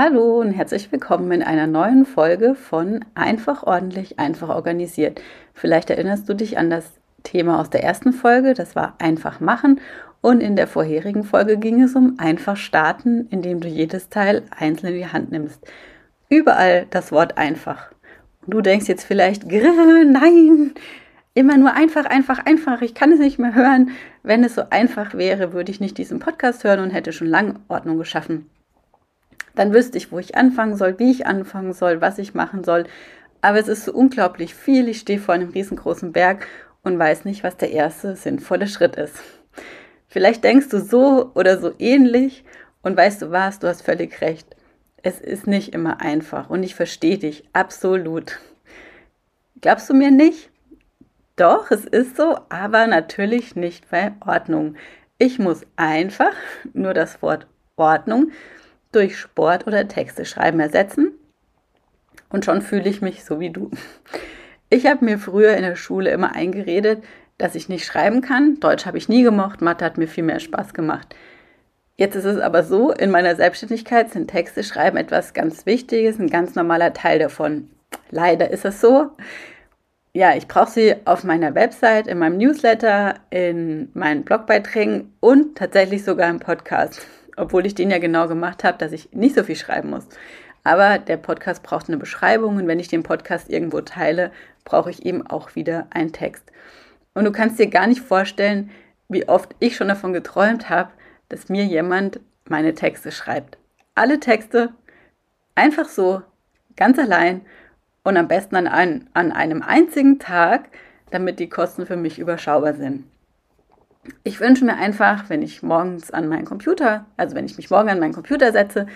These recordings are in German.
Hallo und herzlich willkommen in einer neuen Folge von Einfach ordentlich, einfach organisiert. Vielleicht erinnerst du dich an das Thema aus der ersten Folge, das war einfach machen und in der vorherigen Folge ging es um einfach starten, indem du jedes Teil einzeln in die Hand nimmst. Überall das Wort einfach. Und du denkst jetzt vielleicht, nein, immer nur einfach, einfach, einfach, ich kann es nicht mehr hören. Wenn es so einfach wäre, würde ich nicht diesen Podcast hören und hätte schon lange Ordnung geschaffen dann wüsste ich, wo ich anfangen soll, wie ich anfangen soll, was ich machen soll. Aber es ist so unglaublich viel. Ich stehe vor einem riesengroßen Berg und weiß nicht, was der erste sinnvolle Schritt ist. Vielleicht denkst du so oder so ähnlich und weißt du was, du hast völlig recht. Es ist nicht immer einfach und ich verstehe dich absolut. Glaubst du mir nicht? Doch, es ist so, aber natürlich nicht bei Ordnung. Ich muss einfach nur das Wort Ordnung durch Sport oder Texte schreiben ersetzen. Und schon fühle ich mich so wie du. Ich habe mir früher in der Schule immer eingeredet, dass ich nicht schreiben kann. Deutsch habe ich nie gemocht, Mathe hat mir viel mehr Spaß gemacht. Jetzt ist es aber so, in meiner Selbstständigkeit sind Texte schreiben etwas ganz Wichtiges, ein ganz normaler Teil davon. Leider ist es so. Ja, ich brauche sie auf meiner Website, in meinem Newsletter, in meinen Blogbeiträgen und tatsächlich sogar im Podcast obwohl ich den ja genau gemacht habe, dass ich nicht so viel schreiben muss. Aber der Podcast braucht eine Beschreibung und wenn ich den Podcast irgendwo teile, brauche ich eben auch wieder einen Text. Und du kannst dir gar nicht vorstellen, wie oft ich schon davon geträumt habe, dass mir jemand meine Texte schreibt. Alle Texte einfach so, ganz allein und am besten an, ein, an einem einzigen Tag, damit die Kosten für mich überschaubar sind. Ich wünsche mir einfach, wenn ich morgens an meinen Computer, also wenn ich mich morgen an meinen Computer setze,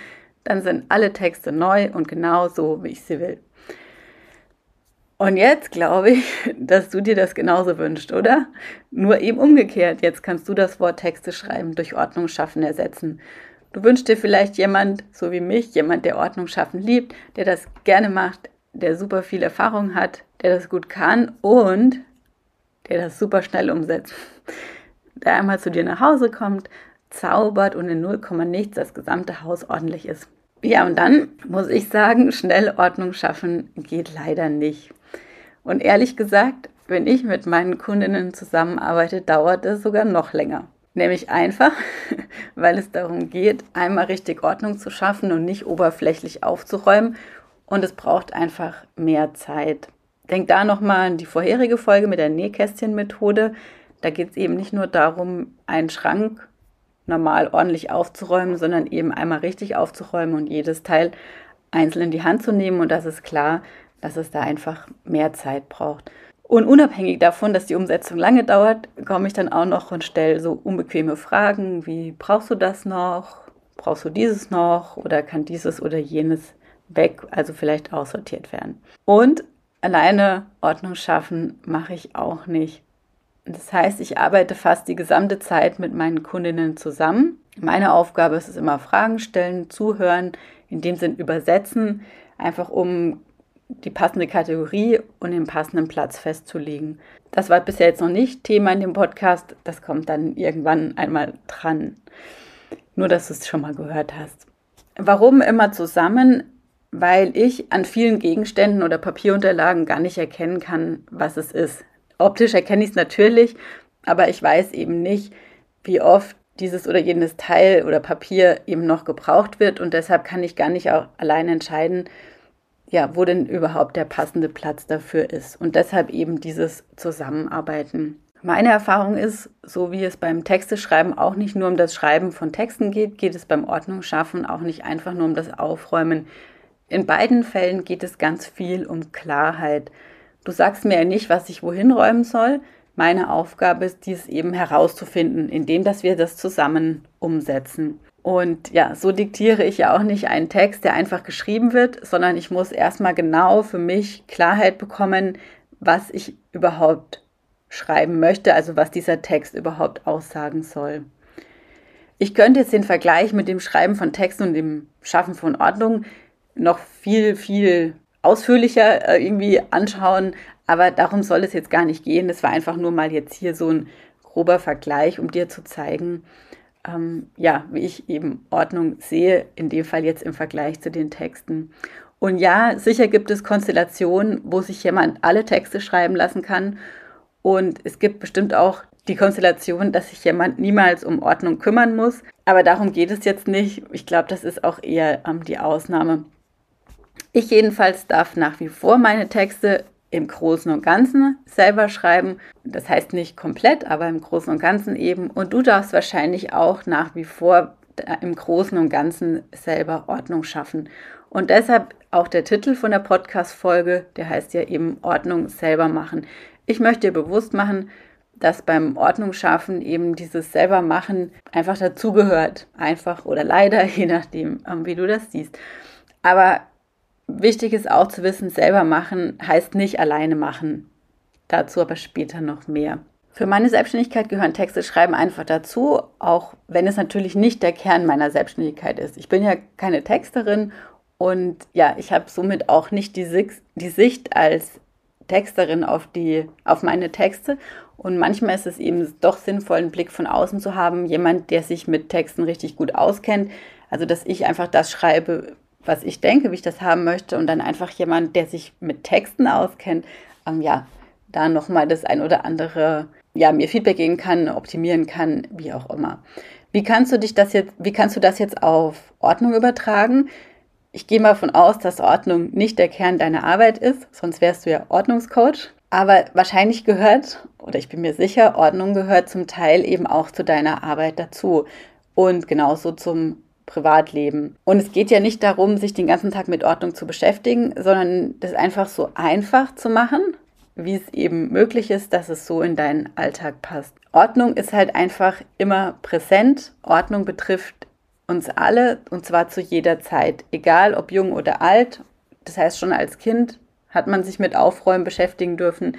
dann sind alle Texte neu und genau so, wie ich sie will. Und jetzt glaube ich, dass du dir das genauso wünschst, oder? Nur eben umgekehrt. Jetzt kannst du das Wort Texte schreiben durch Ordnung schaffen ersetzen. Du wünschst dir vielleicht jemand, so wie mich, jemand, der Ordnung schaffen liebt, der das gerne macht, der super viel Erfahrung hat, der das gut kann und der das super schnell umsetzt der einmal zu dir nach Hause kommt, zaubert und in 0, nichts das gesamte Haus ordentlich ist. Ja, und dann muss ich sagen, schnell Ordnung schaffen geht leider nicht. Und ehrlich gesagt, wenn ich mit meinen Kundinnen zusammenarbeite, dauert es sogar noch länger. Nämlich einfach, weil es darum geht, einmal richtig Ordnung zu schaffen und nicht oberflächlich aufzuräumen. Und es braucht einfach mehr Zeit. Denk da nochmal an die vorherige Folge mit der Nähkästchenmethode. Da geht es eben nicht nur darum, einen Schrank normal ordentlich aufzuräumen, sondern eben einmal richtig aufzuräumen und jedes Teil einzeln in die Hand zu nehmen. Und das ist klar, dass es da einfach mehr Zeit braucht. Und unabhängig davon, dass die Umsetzung lange dauert, komme ich dann auch noch und stelle so unbequeme Fragen wie, brauchst du das noch? Brauchst du dieses noch? Oder kann dieses oder jenes weg, also vielleicht aussortiert werden? Und alleine Ordnung schaffen mache ich auch nicht. Das heißt, ich arbeite fast die gesamte Zeit mit meinen Kundinnen zusammen. Meine Aufgabe ist es immer Fragen stellen, zuhören, in dem Sinn übersetzen, einfach um die passende Kategorie und den passenden Platz festzulegen. Das war bisher jetzt noch nicht Thema in dem Podcast, das kommt dann irgendwann einmal dran. Nur, dass du es schon mal gehört hast. Warum immer zusammen? Weil ich an vielen Gegenständen oder Papierunterlagen gar nicht erkennen kann, was es ist. Optisch erkenne ich es natürlich, aber ich weiß eben nicht, wie oft dieses oder jenes Teil oder Papier eben noch gebraucht wird und deshalb kann ich gar nicht auch allein entscheiden, ja, wo denn überhaupt der passende Platz dafür ist und deshalb eben dieses Zusammenarbeiten. Meine Erfahrung ist, so wie es beim Texteschreiben auch nicht nur um das Schreiben von Texten geht, geht es beim Ordnungsschaffen auch nicht einfach nur um das Aufräumen. In beiden Fällen geht es ganz viel um Klarheit. Du sagst mir ja nicht, was ich wohin räumen soll. Meine Aufgabe ist, dies eben herauszufinden, indem dass wir das zusammen umsetzen. Und ja, so diktiere ich ja auch nicht einen Text, der einfach geschrieben wird, sondern ich muss erstmal genau für mich Klarheit bekommen, was ich überhaupt schreiben möchte, also was dieser Text überhaupt aussagen soll. Ich könnte jetzt den Vergleich mit dem Schreiben von Texten und dem Schaffen von Ordnung noch viel, viel ausführlicher äh, irgendwie anschauen, aber darum soll es jetzt gar nicht gehen. Das war einfach nur mal jetzt hier so ein grober Vergleich, um dir zu zeigen, ähm, ja, wie ich eben Ordnung sehe, in dem Fall jetzt im Vergleich zu den Texten. Und ja, sicher gibt es Konstellationen, wo sich jemand alle Texte schreiben lassen kann. Und es gibt bestimmt auch die Konstellation, dass sich jemand niemals um Ordnung kümmern muss. Aber darum geht es jetzt nicht. Ich glaube, das ist auch eher ähm, die Ausnahme. Ich jedenfalls darf nach wie vor meine Texte im Großen und Ganzen selber schreiben. Das heißt nicht komplett, aber im Großen und Ganzen eben. Und du darfst wahrscheinlich auch nach wie vor im Großen und Ganzen selber Ordnung schaffen. Und deshalb auch der Titel von der Podcast-Folge, der heißt ja eben Ordnung selber machen. Ich möchte dir bewusst machen, dass beim Ordnung schaffen eben dieses selber machen einfach dazugehört. Einfach oder leider, je nachdem, wie du das siehst. Aber Wichtig ist auch zu wissen, selber machen heißt nicht alleine machen. Dazu aber später noch mehr. Für meine Selbstständigkeit gehören Texte schreiben einfach dazu, auch wenn es natürlich nicht der Kern meiner Selbstständigkeit ist. Ich bin ja keine Texterin und ja, ich habe somit auch nicht die, die Sicht als Texterin auf, die, auf meine Texte. Und manchmal ist es eben doch sinnvoll, einen Blick von außen zu haben, jemand, der sich mit Texten richtig gut auskennt. Also, dass ich einfach das schreibe, was ich denke, wie ich das haben möchte und dann einfach jemand, der sich mit Texten auskennt, ähm, ja, da nochmal das ein oder andere, ja, mir Feedback geben kann, optimieren kann, wie auch immer. Wie kannst du dich das jetzt, wie kannst du das jetzt auf Ordnung übertragen? Ich gehe mal davon aus, dass Ordnung nicht der Kern deiner Arbeit ist, sonst wärst du ja Ordnungscoach. Aber wahrscheinlich gehört, oder ich bin mir sicher, Ordnung gehört zum Teil eben auch zu deiner Arbeit dazu und genauso zum Privatleben. Und es geht ja nicht darum, sich den ganzen Tag mit Ordnung zu beschäftigen, sondern das einfach so einfach zu machen, wie es eben möglich ist, dass es so in deinen Alltag passt. Ordnung ist halt einfach immer präsent. Ordnung betrifft uns alle und zwar zu jeder Zeit, egal ob jung oder alt. Das heißt, schon als Kind hat man sich mit Aufräumen beschäftigen dürfen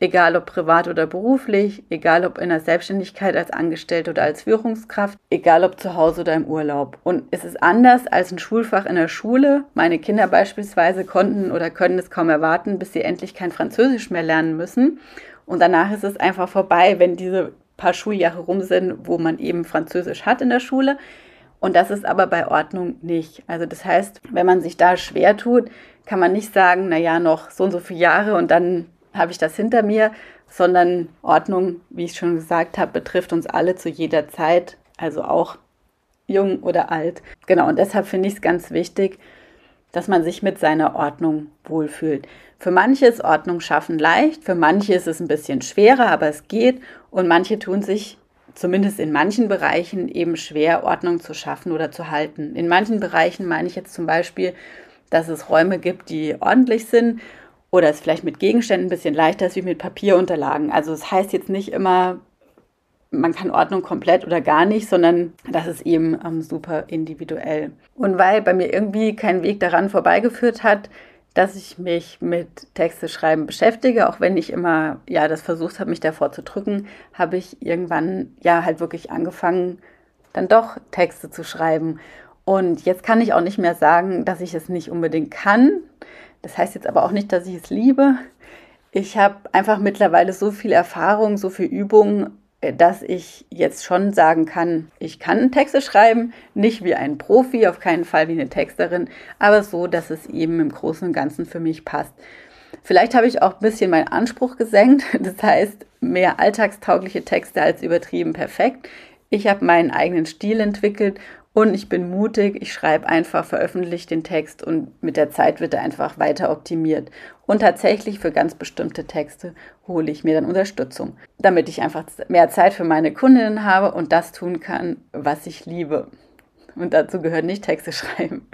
egal ob privat oder beruflich, egal ob in der Selbstständigkeit als Angestellte oder als Führungskraft, egal ob zu Hause oder im Urlaub. Und es ist anders als ein Schulfach in der Schule. Meine Kinder beispielsweise konnten oder können es kaum erwarten, bis sie endlich kein Französisch mehr lernen müssen. Und danach ist es einfach vorbei, wenn diese paar Schuljahre rum sind, wo man eben Französisch hat in der Schule. Und das ist aber bei Ordnung nicht. Also das heißt, wenn man sich da schwer tut, kann man nicht sagen, na ja, noch so und so viele Jahre und dann habe ich das hinter mir, sondern Ordnung, wie ich schon gesagt habe, betrifft uns alle zu jeder Zeit, also auch jung oder alt. Genau, und deshalb finde ich es ganz wichtig, dass man sich mit seiner Ordnung wohlfühlt. Für manche ist Ordnung schaffen leicht, für manche ist es ein bisschen schwerer, aber es geht und manche tun sich zumindest in manchen Bereichen eben schwer, Ordnung zu schaffen oder zu halten. In manchen Bereichen meine ich jetzt zum Beispiel, dass es Räume gibt, die ordentlich sind oder es vielleicht mit Gegenständen ein bisschen leichter ist wie mit Papierunterlagen. Also es das heißt jetzt nicht immer, man kann Ordnung komplett oder gar nicht, sondern das ist eben ähm, super individuell. Und weil bei mir irgendwie kein Weg daran vorbeigeführt hat, dass ich mich mit Texte schreiben beschäftige, auch wenn ich immer ja das versucht habe, mich davor zu drücken, habe ich irgendwann ja halt wirklich angefangen, dann doch Texte zu schreiben. Und jetzt kann ich auch nicht mehr sagen, dass ich es nicht unbedingt kann. Das heißt jetzt aber auch nicht, dass ich es liebe. Ich habe einfach mittlerweile so viel Erfahrung, so viel Übung, äh, dass ich jetzt schon sagen kann, ich kann Texte schreiben, nicht wie ein Profi, auf keinen Fall wie eine Texterin, aber so, dass es eben im Großen und Ganzen für mich passt. Vielleicht habe ich auch ein bisschen meinen Anspruch gesenkt, das heißt mehr alltagstaugliche Texte als übertrieben perfekt. Ich habe meinen eigenen Stil entwickelt und ich bin mutig, ich schreibe einfach, veröffentliche den Text und mit der Zeit wird er einfach weiter optimiert. Und tatsächlich für ganz bestimmte Texte hole ich mir dann Unterstützung, damit ich einfach mehr Zeit für meine Kundinnen habe und das tun kann, was ich liebe. Und dazu gehört nicht Texte schreiben.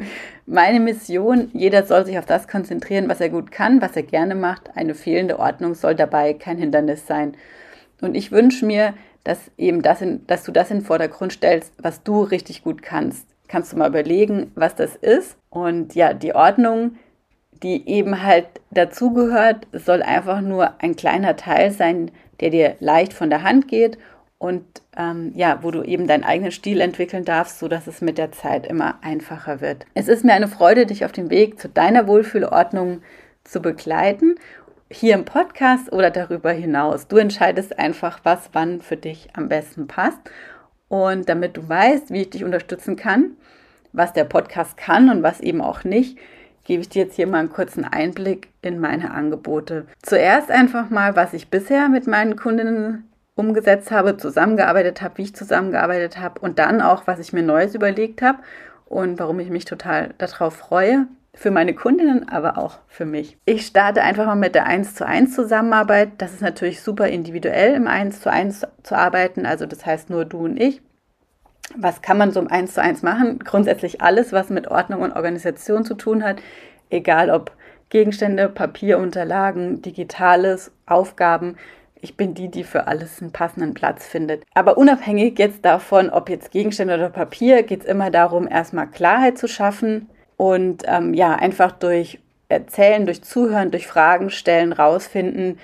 Meine Mission, jeder soll sich auf das konzentrieren, was er gut kann, was er gerne macht. Eine fehlende Ordnung soll dabei kein Hindernis sein. Und ich wünsche mir, dass eben das in, dass du das in den Vordergrund stellst, was du richtig gut kannst. Kannst du mal überlegen, was das ist. Und ja, die Ordnung, die eben halt dazugehört. Soll einfach nur ein kleiner Teil sein, der dir leicht von der Hand geht und ähm, ja, wo du eben deinen eigenen Stil entwickeln darfst, sodass es mit der Zeit immer einfacher wird. Es ist mir eine Freude, dich auf dem Weg zu deiner Wohlfühlordnung zu begleiten, hier im Podcast oder darüber hinaus. Du entscheidest einfach, was wann für dich am besten passt. Und damit du weißt, wie ich dich unterstützen kann, was der Podcast kann und was eben auch nicht, gebe ich dir jetzt hier mal einen kurzen Einblick in meine Angebote. Zuerst einfach mal, was ich bisher mit meinen Kundinnen umgesetzt habe, zusammengearbeitet habe, wie ich zusammengearbeitet habe und dann auch, was ich mir Neues überlegt habe und warum ich mich total darauf freue. Für meine Kundinnen, aber auch für mich. Ich starte einfach mal mit der 1 zu 1 Zusammenarbeit. Das ist natürlich super individuell im 1 zu 1 zu arbeiten. Also das heißt nur du und ich. Was kann man so im 1 zu 1 machen? Grundsätzlich alles, was mit Ordnung und Organisation zu tun hat. Egal ob Gegenstände, Papierunterlagen, Digitales, Aufgaben ich bin die, die für alles einen passenden Platz findet. Aber unabhängig jetzt davon, ob jetzt Gegenstände oder Papier, geht es immer darum, erstmal Klarheit zu schaffen und ähm, ja, einfach durch Erzählen, durch Zuhören, durch Fragen stellen, rausfinden,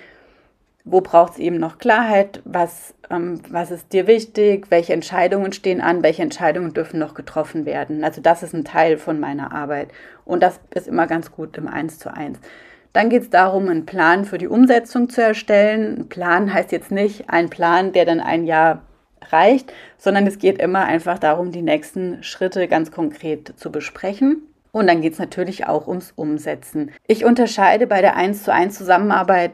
wo braucht es eben noch Klarheit, was, ähm, was ist dir wichtig, welche Entscheidungen stehen an, welche Entscheidungen dürfen noch getroffen werden. Also das ist ein Teil von meiner Arbeit und das ist immer ganz gut im Eins zu eins. Dann geht es darum, einen Plan für die Umsetzung zu erstellen. Ein Plan heißt jetzt nicht ein Plan, der dann ein Jahr reicht, sondern es geht immer einfach darum, die nächsten Schritte ganz konkret zu besprechen. Und dann geht es natürlich auch ums Umsetzen. Ich unterscheide bei der 1 zu 1 Zusammenarbeit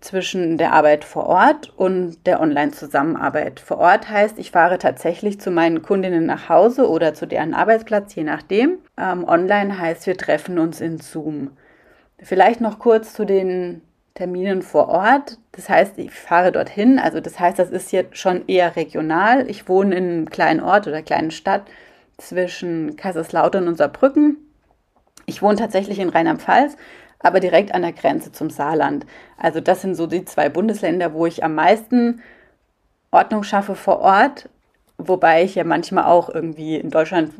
zwischen der Arbeit vor Ort und der Online-Zusammenarbeit. Vor Ort heißt, ich fahre tatsächlich zu meinen Kundinnen nach Hause oder zu deren Arbeitsplatz, je nachdem. Ähm, online heißt, wir treffen uns in Zoom. Vielleicht noch kurz zu den Terminen vor Ort. Das heißt, ich fahre dorthin. Also das heißt, das ist jetzt schon eher regional. Ich wohne in einem kleinen Ort oder kleinen Stadt zwischen Kaiserslautern und Saarbrücken. Ich wohne tatsächlich in Rheinland-Pfalz, aber direkt an der Grenze zum Saarland. Also das sind so die zwei Bundesländer, wo ich am meisten Ordnung schaffe vor Ort, wobei ich ja manchmal auch irgendwie in Deutschland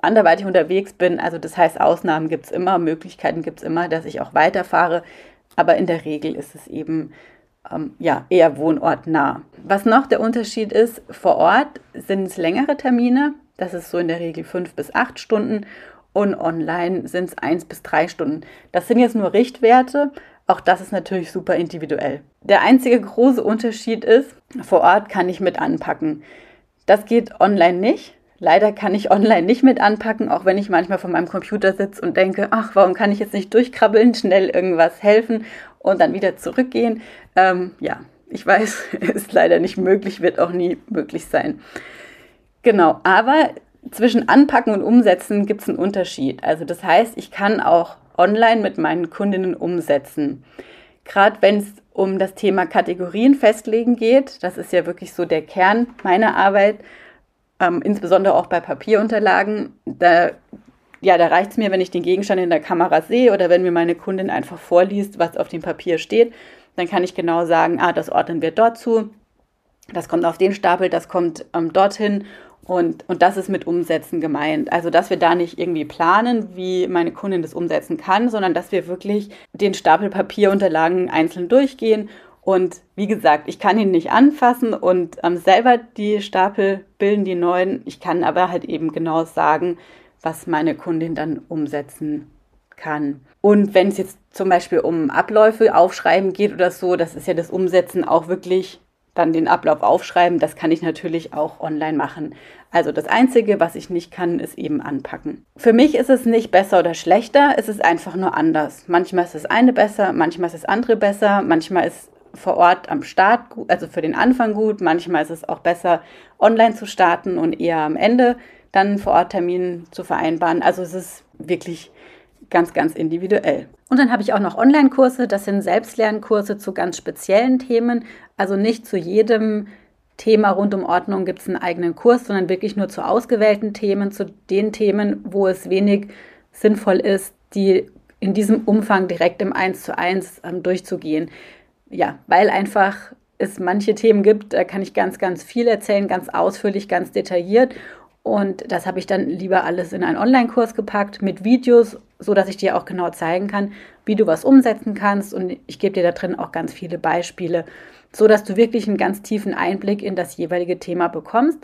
anderweitig unterwegs bin. Also das heißt, Ausnahmen gibt es immer, Möglichkeiten gibt es immer, dass ich auch weiterfahre. Aber in der Regel ist es eben ähm, ja, eher wohnortnah. Was noch der Unterschied ist, vor Ort sind es längere Termine. Das ist so in der Regel fünf bis acht Stunden. Und online sind es eins bis drei Stunden. Das sind jetzt nur Richtwerte. Auch das ist natürlich super individuell. Der einzige große Unterschied ist, vor Ort kann ich mit anpacken. Das geht online nicht. Leider kann ich online nicht mit anpacken, auch wenn ich manchmal vor meinem Computer sitze und denke, ach, warum kann ich jetzt nicht durchkrabbeln, schnell irgendwas helfen und dann wieder zurückgehen. Ähm, ja, ich weiß, ist leider nicht möglich, wird auch nie möglich sein. Genau, aber zwischen Anpacken und Umsetzen gibt es einen Unterschied. Also das heißt, ich kann auch online mit meinen Kundinnen umsetzen. Gerade wenn es um das Thema Kategorien festlegen geht, das ist ja wirklich so der Kern meiner Arbeit, ähm, insbesondere auch bei Papierunterlagen. Da, ja, da reicht es mir, wenn ich den Gegenstand in der Kamera sehe oder wenn mir meine Kundin einfach vorliest, was auf dem Papier steht. Dann kann ich genau sagen, ah, das ordnen wir dort zu, das kommt auf den Stapel, das kommt ähm, dorthin und, und das ist mit Umsetzen gemeint. Also, dass wir da nicht irgendwie planen, wie meine Kundin das umsetzen kann, sondern dass wir wirklich den Stapel Papierunterlagen einzeln durchgehen und wie gesagt, ich kann ihn nicht anfassen und ähm, selber die Stapel bilden, die neuen. Ich kann aber halt eben genau sagen, was meine Kundin dann umsetzen kann. Und wenn es jetzt zum Beispiel um Abläufe aufschreiben geht oder so, das ist ja das Umsetzen auch wirklich dann den Ablauf aufschreiben. Das kann ich natürlich auch online machen. Also das Einzige, was ich nicht kann, ist eben anpacken. Für mich ist es nicht besser oder schlechter, es ist einfach nur anders. Manchmal ist das eine besser, manchmal ist das andere besser, manchmal ist vor Ort am Start, also für den Anfang gut. Manchmal ist es auch besser, online zu starten und eher am Ende dann vor Ort Termin zu vereinbaren. Also es ist wirklich ganz, ganz individuell. Und dann habe ich auch noch Online-Kurse. Das sind Selbstlernkurse zu ganz speziellen Themen. Also nicht zu jedem Thema rund um Ordnung gibt es einen eigenen Kurs, sondern wirklich nur zu ausgewählten Themen, zu den Themen, wo es wenig sinnvoll ist, die in diesem Umfang direkt im 1 zu 1 ähm, durchzugehen ja, weil einfach es manche Themen gibt, da kann ich ganz, ganz viel erzählen, ganz ausführlich, ganz detailliert. Und das habe ich dann lieber alles in einen Online-Kurs gepackt mit Videos so dass ich dir auch genau zeigen kann, wie du was umsetzen kannst. Und ich gebe dir da drin auch ganz viele Beispiele, so dass du wirklich einen ganz tiefen Einblick in das jeweilige Thema bekommst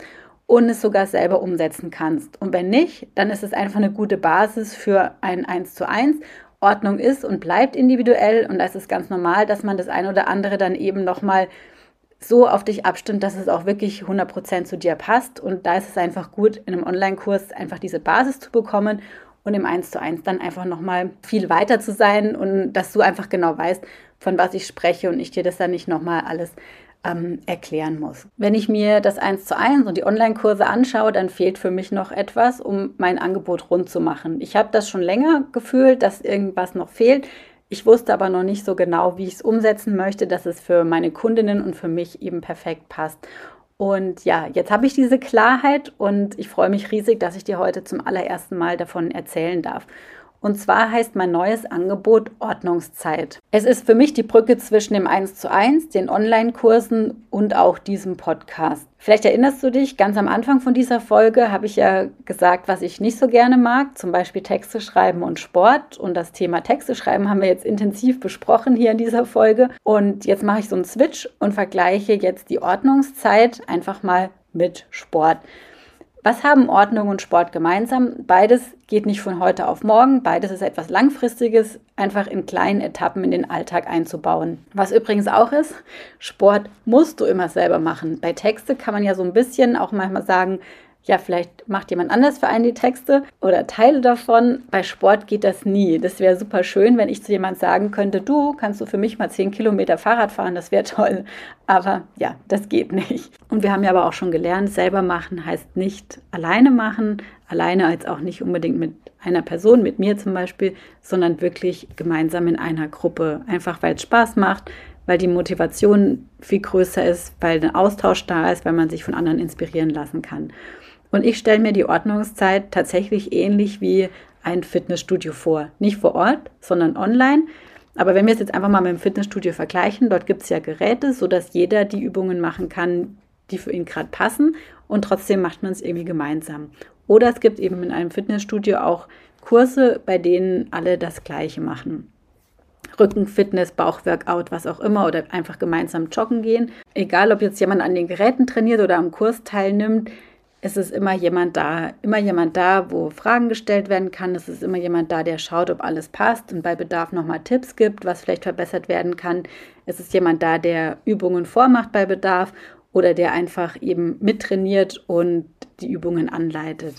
und es sogar selber umsetzen kannst. Und wenn nicht, dann ist es einfach eine gute Basis für ein 1 zu 1. Ordnung ist und bleibt individuell und da ist es ganz normal, dass man das eine oder andere dann eben nochmal so auf dich abstimmt, dass es auch wirklich 100% zu dir passt. Und da ist es einfach gut, in einem Online-Kurs einfach diese Basis zu bekommen und im 1 zu 1 dann einfach nochmal viel weiter zu sein und dass du einfach genau weißt, von was ich spreche und ich dir das dann nicht nochmal alles ähm, erklären muss. Wenn ich mir das 1 zu 1 und die Online-Kurse anschaue, dann fehlt für mich noch etwas, um mein Angebot rund zu machen. Ich habe das schon länger gefühlt, dass irgendwas noch fehlt. Ich wusste aber noch nicht so genau, wie ich es umsetzen möchte, dass es für meine Kundinnen und für mich eben perfekt passt. Und ja, jetzt habe ich diese Klarheit und ich freue mich riesig, dass ich dir heute zum allerersten Mal davon erzählen darf. Und zwar heißt mein neues Angebot Ordnungszeit. Es ist für mich die Brücke zwischen dem 1 zu 1, den Online-Kursen und auch diesem Podcast. Vielleicht erinnerst du dich, ganz am Anfang von dieser Folge habe ich ja gesagt, was ich nicht so gerne mag, zum Beispiel Texte schreiben und Sport. Und das Thema Texte schreiben haben wir jetzt intensiv besprochen hier in dieser Folge. Und jetzt mache ich so einen Switch und vergleiche jetzt die Ordnungszeit einfach mal mit Sport. Was haben Ordnung und Sport gemeinsam? Beides geht nicht von heute auf morgen. Beides ist etwas Langfristiges, einfach in kleinen Etappen in den Alltag einzubauen. Was übrigens auch ist, Sport musst du immer selber machen. Bei Texte kann man ja so ein bisschen auch manchmal sagen, ja, vielleicht macht jemand anders für einen die Texte oder Teile davon. Bei Sport geht das nie. Das wäre super schön, wenn ich zu jemand sagen könnte, du kannst du für mich mal zehn Kilometer Fahrrad fahren, das wäre toll. Aber ja, das geht nicht. Und wir haben ja aber auch schon gelernt, selber machen heißt nicht alleine machen, alleine als auch nicht unbedingt mit einer Person, mit mir zum Beispiel, sondern wirklich gemeinsam in einer Gruppe. Einfach weil es Spaß macht, weil die Motivation viel größer ist, weil ein Austausch da ist, weil man sich von anderen inspirieren lassen kann. Und ich stelle mir die Ordnungszeit tatsächlich ähnlich wie ein Fitnessstudio vor. Nicht vor Ort, sondern online. Aber wenn wir es jetzt einfach mal mit dem Fitnessstudio vergleichen, dort gibt es ja Geräte, sodass jeder die Übungen machen kann, die für ihn gerade passen. Und trotzdem macht man es irgendwie gemeinsam. Oder es gibt eben in einem Fitnessstudio auch Kurse, bei denen alle das Gleiche machen. Rücken, Fitness, Bauchworkout, was auch immer, oder einfach gemeinsam joggen gehen. Egal, ob jetzt jemand an den Geräten trainiert oder am Kurs teilnimmt, es ist immer jemand da, immer jemand da, wo Fragen gestellt werden kann. Es ist immer jemand da, der schaut, ob alles passt und bei Bedarf nochmal Tipps gibt, was vielleicht verbessert werden kann. Es ist jemand da, der Übungen vormacht bei Bedarf oder der einfach eben mittrainiert und die Übungen anleitet.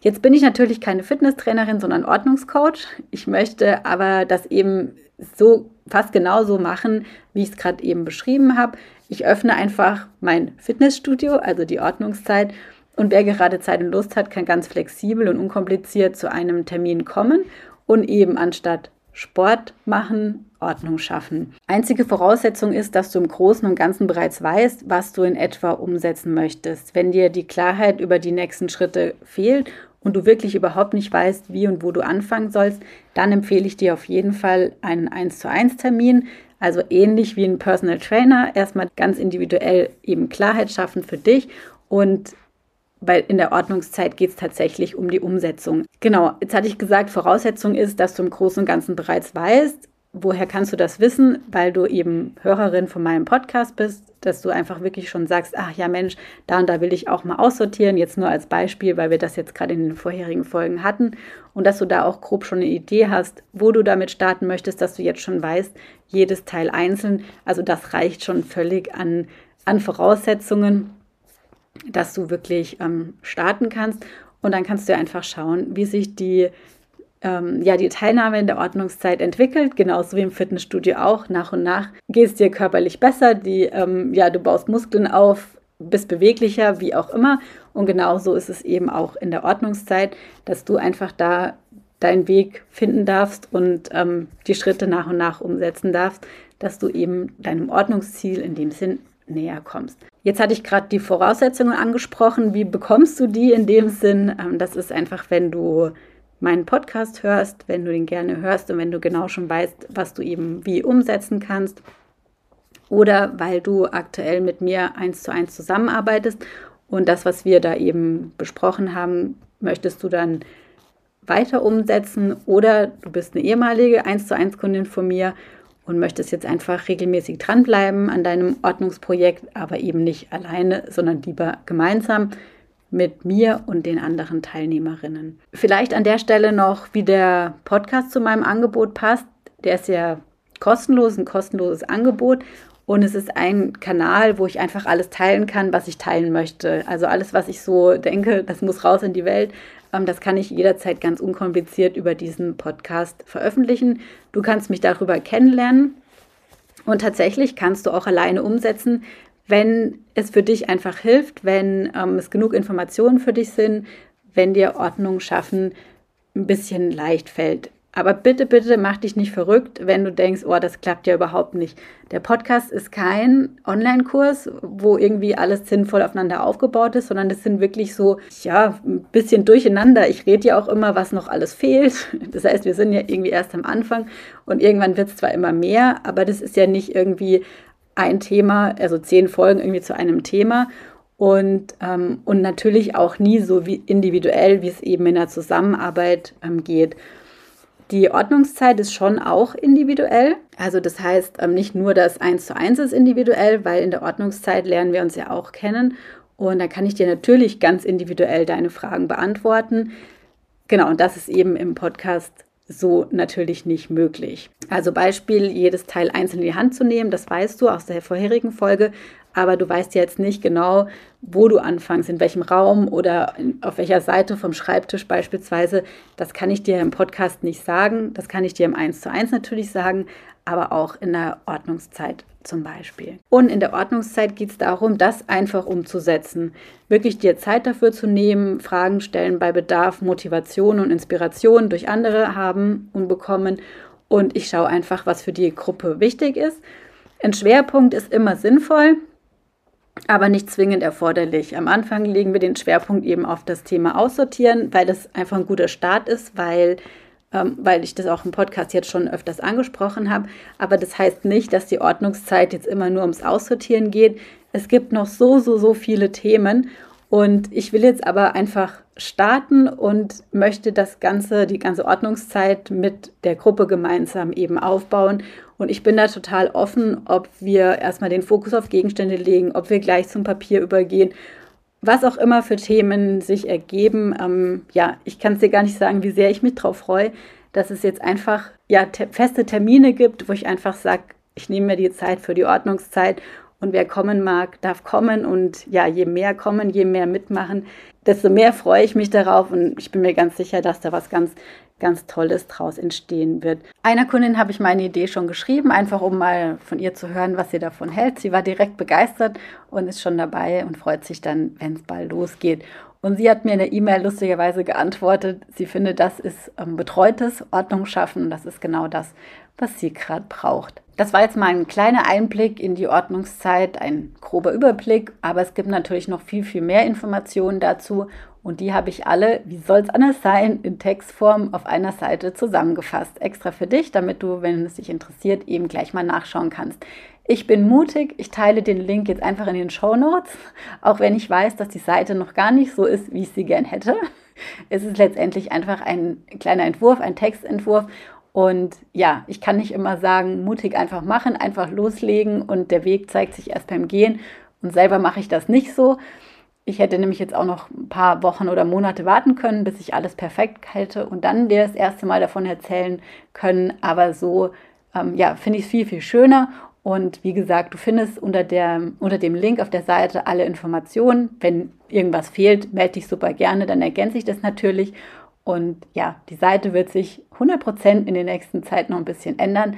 Jetzt bin ich natürlich keine Fitnesstrainerin, sondern Ordnungscoach. Ich möchte aber das eben so fast genauso machen, wie ich es gerade eben beschrieben habe. Ich öffne einfach mein Fitnessstudio, also die Ordnungszeit und wer gerade Zeit und Lust hat, kann ganz flexibel und unkompliziert zu einem Termin kommen und eben anstatt Sport machen, Ordnung schaffen. Einzige Voraussetzung ist, dass du im Großen und Ganzen bereits weißt, was du in etwa umsetzen möchtest. Wenn dir die Klarheit über die nächsten Schritte fehlt und du wirklich überhaupt nicht weißt, wie und wo du anfangen sollst, dann empfehle ich dir auf jeden Fall einen 1 zu 1 Termin. Also ähnlich wie ein Personal Trainer, erstmal ganz individuell eben Klarheit schaffen für dich und weil in der Ordnungszeit geht es tatsächlich um die Umsetzung. Genau, jetzt hatte ich gesagt, Voraussetzung ist, dass du im Großen und Ganzen bereits weißt, woher kannst du das wissen, weil du eben Hörerin von meinem Podcast bist, dass du einfach wirklich schon sagst, ach ja Mensch, da und da will ich auch mal aussortieren, jetzt nur als Beispiel, weil wir das jetzt gerade in den vorherigen Folgen hatten. Und dass du da auch grob schon eine Idee hast, wo du damit starten möchtest, dass du jetzt schon weißt, jedes Teil einzeln, also das reicht schon völlig an, an Voraussetzungen dass du wirklich ähm, starten kannst. Und dann kannst du einfach schauen, wie sich die, ähm, ja, die Teilnahme in der Ordnungszeit entwickelt, genauso wie im Fitnessstudio auch. Nach und nach geht es dir körperlich besser, die, ähm, ja, du baust Muskeln auf, bist beweglicher, wie auch immer. Und genauso ist es eben auch in der Ordnungszeit, dass du einfach da deinen Weg finden darfst und ähm, die Schritte nach und nach umsetzen darfst, dass du eben deinem Ordnungsziel in dem Sinn näher kommst. Jetzt hatte ich gerade die Voraussetzungen angesprochen. Wie bekommst du die in dem Sinn? Ähm, das ist einfach, wenn du meinen Podcast hörst, wenn du den gerne hörst und wenn du genau schon weißt, was du eben wie umsetzen kannst. Oder weil du aktuell mit mir eins zu eins zusammenarbeitest und das, was wir da eben besprochen haben, möchtest du dann weiter umsetzen oder du bist eine ehemalige 1 zu 1 Kundin von mir und möchtest jetzt einfach regelmäßig dranbleiben an deinem Ordnungsprojekt, aber eben nicht alleine, sondern lieber gemeinsam mit mir und den anderen Teilnehmerinnen. Vielleicht an der Stelle noch, wie der Podcast zu meinem Angebot passt. Der ist ja kostenlos, ein kostenloses Angebot und es ist ein Kanal, wo ich einfach alles teilen kann, was ich teilen möchte. Also alles, was ich so denke, das muss raus in die Welt. Das kann ich jederzeit ganz unkompliziert über diesen Podcast veröffentlichen. Du kannst mich darüber kennenlernen. Und tatsächlich kannst du auch alleine umsetzen, wenn es für dich einfach hilft, wenn ähm, es genug Informationen für dich sind, wenn dir Ordnung schaffen ein bisschen leicht fällt. Aber bitte, bitte mach dich nicht verrückt, wenn du denkst, oh, das klappt ja überhaupt nicht. Der Podcast ist kein Online-Kurs, wo irgendwie alles sinnvoll aufeinander aufgebaut ist, sondern das sind wirklich so, ja, ein bisschen durcheinander. Ich rede ja auch immer, was noch alles fehlt. Das heißt, wir sind ja irgendwie erst am Anfang und irgendwann wird es zwar immer mehr, aber das ist ja nicht irgendwie ein Thema, also zehn Folgen irgendwie zu einem Thema. Und, ähm, und natürlich auch nie so wie individuell, wie es eben in der Zusammenarbeit ähm, geht. Die Ordnungszeit ist schon auch individuell. Also das heißt ähm, nicht nur das 1 zu 1 ist individuell, weil in der Ordnungszeit lernen wir uns ja auch kennen. Und da kann ich dir natürlich ganz individuell deine Fragen beantworten. Genau, und das ist eben im Podcast so natürlich nicht möglich. Also Beispiel, jedes Teil einzeln in die Hand zu nehmen, das weißt du aus der vorherigen Folge, aber du weißt jetzt nicht genau, wo du anfängst, in welchem Raum oder auf welcher Seite vom Schreibtisch beispielsweise. Das kann ich dir im Podcast nicht sagen, das kann ich dir im 1 zu 1 natürlich sagen, aber auch in der Ordnungszeit zum Beispiel. Und in der Ordnungszeit geht es darum, das einfach umzusetzen. Wirklich dir Zeit dafür zu nehmen, Fragen stellen bei Bedarf, Motivation und Inspiration durch andere haben und bekommen. Und ich schaue einfach, was für die Gruppe wichtig ist. Ein Schwerpunkt ist immer sinnvoll aber nicht zwingend erforderlich. Am Anfang legen wir den Schwerpunkt eben auf das Thema Aussortieren, weil das einfach ein guter Start ist, weil, weil ich das auch im Podcast jetzt schon öfters angesprochen habe. Aber das heißt nicht, dass die Ordnungszeit jetzt immer nur ums Aussortieren geht. Es gibt noch so, so, so viele Themen. Und ich will jetzt aber einfach starten und möchte das Ganze, die ganze Ordnungszeit mit der Gruppe gemeinsam eben aufbauen und ich bin da total offen, ob wir erstmal den Fokus auf Gegenstände legen, ob wir gleich zum Papier übergehen, was auch immer für Themen sich ergeben. Ähm, ja, ich kann es dir gar nicht sagen, wie sehr ich mich darauf freue, dass es jetzt einfach ja, te feste Termine gibt, wo ich einfach sage, ich nehme mir die Zeit für die Ordnungszeit und wer kommen mag, darf kommen. Und ja, je mehr kommen, je mehr mitmachen, desto mehr freue ich mich darauf. Und ich bin mir ganz sicher, dass da was ganz ganz Tolles draus entstehen wird. Einer Kundin habe ich meine Idee schon geschrieben, einfach um mal von ihr zu hören, was sie davon hält. Sie war direkt begeistert und ist schon dabei und freut sich dann, wenn es bald losgeht. Und sie hat mir in der E-Mail lustigerweise geantwortet, sie findet, das ist ähm, betreutes Ordnung schaffen. Das ist genau das, was sie gerade braucht. Das war jetzt mal ein kleiner Einblick in die Ordnungszeit, ein grober Überblick, aber es gibt natürlich noch viel, viel mehr Informationen dazu und die habe ich alle, wie soll es anders sein, in Textform auf einer Seite zusammengefasst. Extra für dich, damit du, wenn es dich interessiert, eben gleich mal nachschauen kannst. Ich bin mutig, ich teile den Link jetzt einfach in den Show Notes, auch wenn ich weiß, dass die Seite noch gar nicht so ist, wie ich sie gern hätte. Es ist letztendlich einfach ein kleiner Entwurf, ein Textentwurf und ja, ich kann nicht immer sagen, mutig einfach machen, einfach loslegen und der Weg zeigt sich erst beim Gehen. Und selber mache ich das nicht so. Ich hätte nämlich jetzt auch noch ein paar Wochen oder Monate warten können, bis ich alles perfekt hätte und dann dir das erste Mal davon erzählen können. Aber so, ähm, ja, finde ich es viel, viel schöner. Und wie gesagt, du findest unter, der, unter dem Link auf der Seite alle Informationen. Wenn irgendwas fehlt, melde dich super gerne, dann ergänze ich das natürlich. Und ja, die Seite wird sich 100% in der nächsten Zeit noch ein bisschen ändern.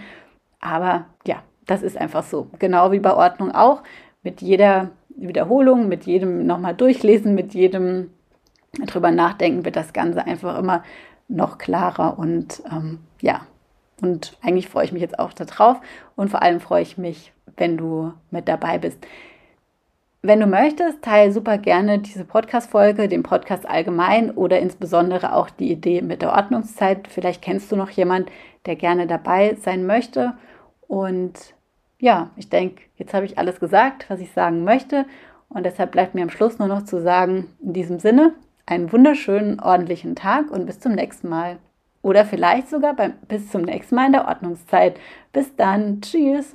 Aber ja, das ist einfach so. Genau wie bei Ordnung auch. Mit jeder Wiederholung, mit jedem nochmal durchlesen, mit jedem drüber nachdenken, wird das Ganze einfach immer noch klarer. Und ähm, ja, und eigentlich freue ich mich jetzt auch darauf. Und vor allem freue ich mich, wenn du mit dabei bist. Wenn du möchtest, teile super gerne diese Podcast-Folge, den Podcast allgemein oder insbesondere auch die Idee mit der Ordnungszeit. Vielleicht kennst du noch jemand, der gerne dabei sein möchte. Und ja, ich denke, jetzt habe ich alles gesagt, was ich sagen möchte. Und deshalb bleibt mir am Schluss nur noch zu sagen, in diesem Sinne, einen wunderschönen, ordentlichen Tag und bis zum nächsten Mal. Oder vielleicht sogar beim, bis zum nächsten Mal in der Ordnungszeit. Bis dann. Tschüss.